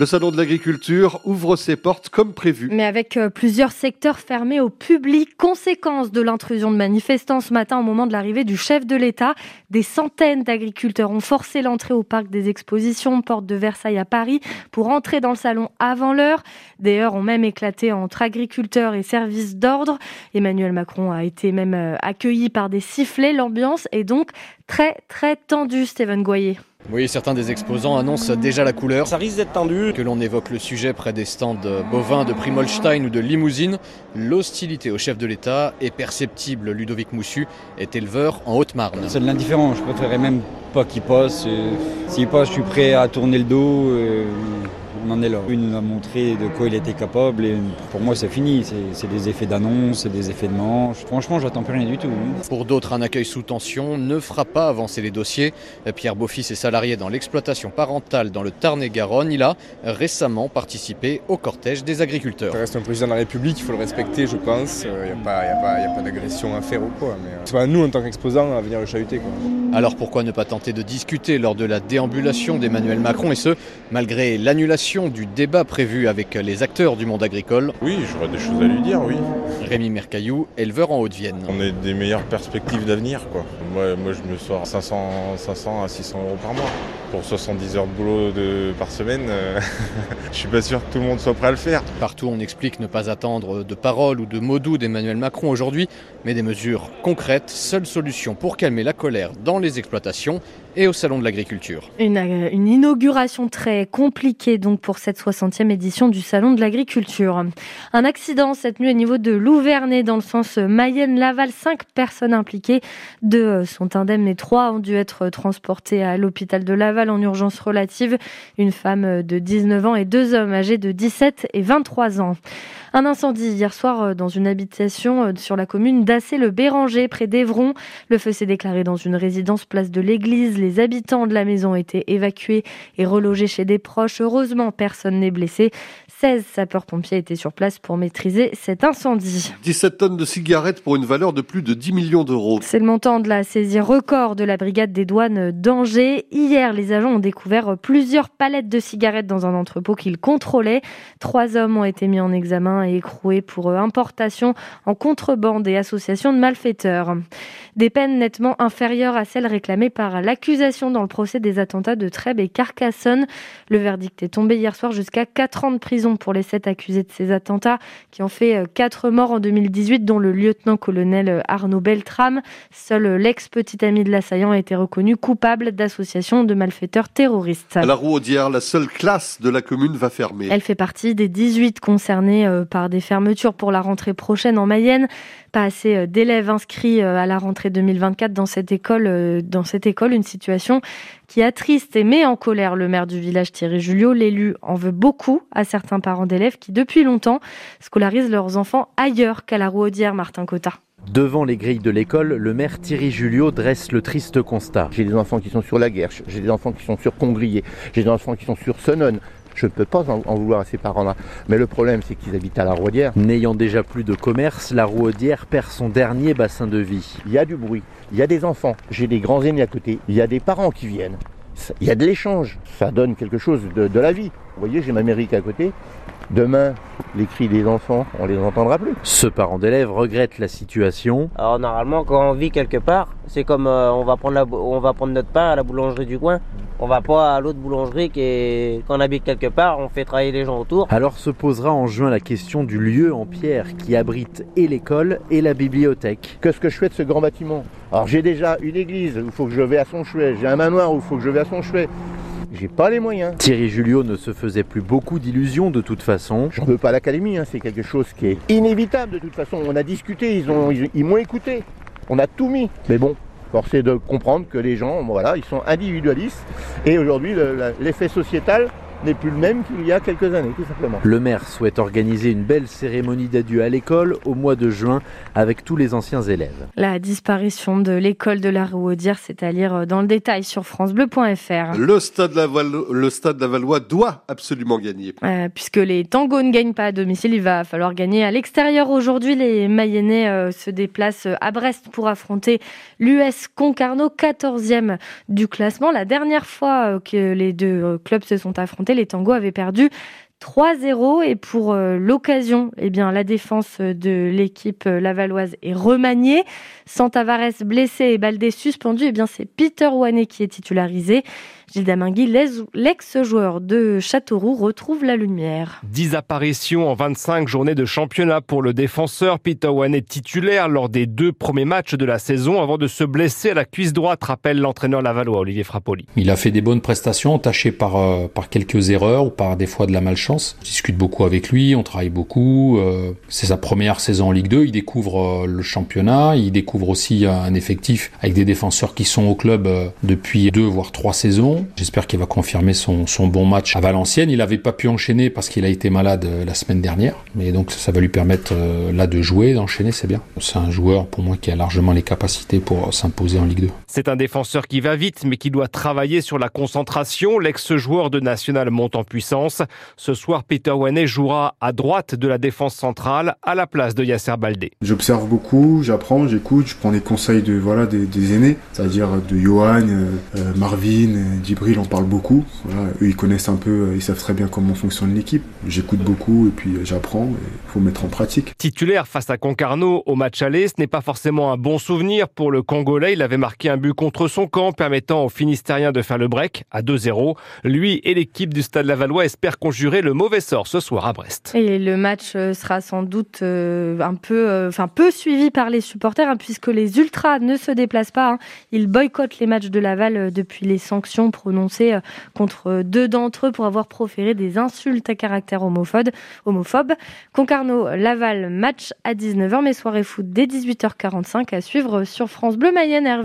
Le salon de l'agriculture ouvre ses portes comme prévu. Mais avec euh, plusieurs secteurs fermés au public, conséquence de l'intrusion de manifestants ce matin au moment de l'arrivée du chef de l'État, des centaines d'agriculteurs ont forcé l'entrée au parc des expositions, porte de Versailles à Paris, pour entrer dans le salon avant l'heure. Des heures ont même éclaté entre agriculteurs et services d'ordre. Emmanuel Macron a été même euh, accueilli par des sifflets. L'ambiance est donc très très tendue, Stéphane Goyer. Oui, certains des exposants annoncent déjà la couleur. Ça risque d'être tendu. Que l'on évoque le sujet près des stands bovins de Primolstein ou de Limousine, l'hostilité au chef de l'État est perceptible. Ludovic Moussu est éleveur en Haute-Marne. C'est de l'indifférence. Je préférerais même pas qu'il passe. S'il passe, je suis prêt à tourner le dos on en est là. Il nous a montré de quoi il était capable et pour moi c'est fini. C'est des effets d'annonce, c'est des effets de manche. Franchement, j'attends plus rien du tout. Pour d'autres, un accueil sous tension ne fera pas avancer les dossiers. Pierre Beaufils est salarié dans l'exploitation parentale dans le Tarn-et-Garonne. Il a récemment participé au cortège des agriculteurs. Ça reste un président de la République, il faut le respecter, je pense. Il n'y a pas, pas d'agression à faire ou quoi. Mais euh, c'est pas nous en tant qu'exposants à venir le chahuter. Quoi. Alors pourquoi ne pas tenter de discuter lors de la déambulation d'Emmanuel Macron et ce, malgré l'annulation du débat prévu avec les acteurs du monde agricole. Oui, j'aurais des choses à lui dire, oui. Rémi Mercaillou, éleveur en Haute-Vienne. On a des meilleures perspectives d'avenir, quoi. Moi, moi, je me sors 500, 500 à 600 euros par mois. Pour 70 heures de boulot de, par semaine, euh, je suis pas sûr que tout le monde soit prêt à le faire. Partout, on explique ne pas attendre de paroles ou de mots doux d'Emmanuel Macron aujourd'hui, mais des mesures concrètes, seule solution pour calmer la colère dans les exploitations et au Salon de l'Agriculture. Une, euh, une, inauguration très compliquée donc pour cette 60e édition du Salon de l'Agriculture. Un accident cette nuit au niveau de Louvernay dans le sens Mayenne-Laval. Cinq personnes impliquées, deux sont indemnes et trois ont dû être transportées à l'hôpital de Laval en urgence relative. Une femme de 19 ans et deux hommes âgés de 17 et 23 ans. Un incendie hier soir euh, dans une habitation euh, sur la commune d'Assé-le-Béranger, près d'Evron. Le feu s'est déclaré dans une résidence place de l'église. Les habitants de la maison ont été évacués et relogés chez des proches. Heureusement, personne n'est blessé. 16 sapeurs-pompiers étaient sur place pour maîtriser cet incendie. 17 tonnes de cigarettes pour une valeur de plus de 10 millions d'euros. C'est le montant de la saisie record de la brigade des douanes d'Angers. Hier, les agents ont découvert plusieurs palettes de cigarettes dans un entrepôt qu'ils contrôlaient. Trois hommes ont été mis en examen et écroués pour importation en contrebande et association de malfaiteurs. Des peines nettement inférieures à celles réclamées par l'accusation dans le procès des attentats de Trèbes et Carcassonne. Le verdict est tombé hier soir jusqu'à 4 ans de prison pour les sept accusés de ces attentats qui ont fait euh, quatre morts en 2018, dont le lieutenant-colonel euh, Arnaud Beltrame. Seul euh, l'ex-petit ami de l'assaillant a été reconnu coupable d'association de malfaiteurs terroristes. À la Rouaudière, la seule classe de la commune va fermer. Elle fait partie des 18 concernées par des fermetures pour la rentrée prochaine en Mayenne. Pas assez d'élèves inscrits à la rentrée 2024 dans cette école, dans cette école, une situation qui attriste et met en colère le maire du village Thierry Julio. L'élu en veut beaucoup à certains parents d'élèves qui, depuis longtemps, scolarisent leurs enfants ailleurs qu'à la Rouaudière, Martin Cotta. Devant les grilles de l'école, le maire Thierry Julio dresse le triste constat. J'ai des enfants qui sont sur la Guerche, j'ai des enfants qui sont sur Congrier, j'ai des enfants qui sont sur Sonone. Je ne peux pas en, vouloir à ces parents-là. Mais le problème, c'est qu'ils habitent à la Rouaudière. N'ayant déjà plus de commerce, la Rouaudière perd son dernier bassin de vie. Il y a du bruit, il y a des enfants, j'ai des grands amis à côté, il y a des parents qui viennent. Il y a de l'échange, ça donne quelque chose de, de la vie. Vous voyez, j'ai ma mairie à côté, Demain, les cris des enfants, on les entendra plus. Ce parent d'élève regrette la situation. Alors normalement, quand on vit quelque part, c'est comme euh, on, va prendre on va prendre notre pain à la boulangerie du coin. On va pas à l'autre boulangerie qui quand on habite quelque part, on fait travailler les gens autour. Alors se posera en juin la question du lieu en pierre qui abrite et l'école et la bibliothèque. Qu'est-ce que je fais de ce grand bâtiment? Alors j'ai déjà une église où il faut que je vais à son chouet, j'ai un manoir où il faut que je vais à son chouet j'ai pas les moyens. Thierry Julio ne se faisait plus beaucoup d'illusions de toute façon. J'en veux pas l'académie, hein. c'est quelque chose qui est inévitable de toute façon. On a discuté, ils m'ont ils, écouté, on a tout mis. Mais bon, force est de comprendre que les gens, voilà, ils sont individualistes et aujourd'hui l'effet sociétal n'est plus le même qu'il y a quelques années, tout simplement. Le maire souhaite organiser une belle cérémonie d'adieu à l'école au mois de juin avec tous les anciens élèves. La disparition de l'école de la Rouaudière, c'est à lire dans le détail sur francebleu.fr. Le stade le stade Lavallois doit absolument gagner. Euh, puisque les tangos ne gagnent pas à domicile, il va falloir gagner à l'extérieur. Aujourd'hui, les Mayennais euh, se déplacent à Brest pour affronter l'US Concarneau, 14e du classement. La dernière fois euh, que les deux clubs se sont affrontés, Les tangos avaient perdu 3-0 et pour euh, l'occasion, eh bien la défense de l'équipe euh, lavalloise est remaniée. Sans Tavares blessé et Baldé suspendu, eh bien c'est Peter Wanet qui est titularisé. Gilles Damingui, l'ex-joueur de Châteauroux, retrouve la lumière. 10 apparitions en 25 journées de championnat pour le défenseur Peter Wanet titulaire lors des deux premiers matchs de la saison avant de se blesser à la cuisse droite, rappelle l'entraîneur lavallois Olivier Frappoli. Il a fait des bonnes prestations, entachées par, euh, par quelques erreurs ou par des fois de la malchance. Je discute beaucoup avec lui, on travaille beaucoup. Euh, c'est sa première saison en Ligue 2, il découvre euh, le championnat, il découvre aussi un effectif avec des défenseurs qui sont au club depuis deux voire trois saisons. J'espère qu'il va confirmer son, bon match à Valenciennes. Il n'avait pas pu enchaîner parce qu'il a été malade euh, la semaine dernière. Mais donc ça va lui permettre euh, là de jouer, d'enchaîner, c'est bien. C'est un joueur pour moi qui a largement les capacités pour euh, s'imposer en Ligue 2. C'est un défenseur qui va vite mais qui doit travailler sur la concentration. L'ex-joueur de National monte en puissance. Ce soir, Peter Wanet jouera à droite de la défense centrale à la place de Yasser Baldé. J'observe beaucoup, j'apprends, j'écoute, je prends les conseils de voilà des, aînés, c'est-à-dire de Johan, Marvin, Djibril en parle beaucoup. eux, ils connaissent un peu, euh, ils savent très bien comment fonctionne l'équipe. J'écoute beaucoup et puis euh, j'apprends. Il faut mettre en pratique. Titulaire face à Concarneau au match aller, ce n'est pas forcément un bon souvenir pour le Congolais. Il avait marqué un but contre son camp, permettant aux Finistériens de faire le break à 2-0. Lui et l'équipe du Stade Lavallois espèrent conjurer le mauvais sort ce soir à Brest. Et le match euh, sera sans doute un peu, enfin peu suivi par les supporters, hein, puisque les ultras ne se déplacent pas. Hein. Ils boycottent les matchs de Laval depuis les sanctions euh, contre deux d'entre eux pour avoir proféré des insultes à caractère homophobe. homophobe. Concarneau, Laval, match à 19h, mais soirée foot dès 18h45 à suivre sur France Bleu Mayenne.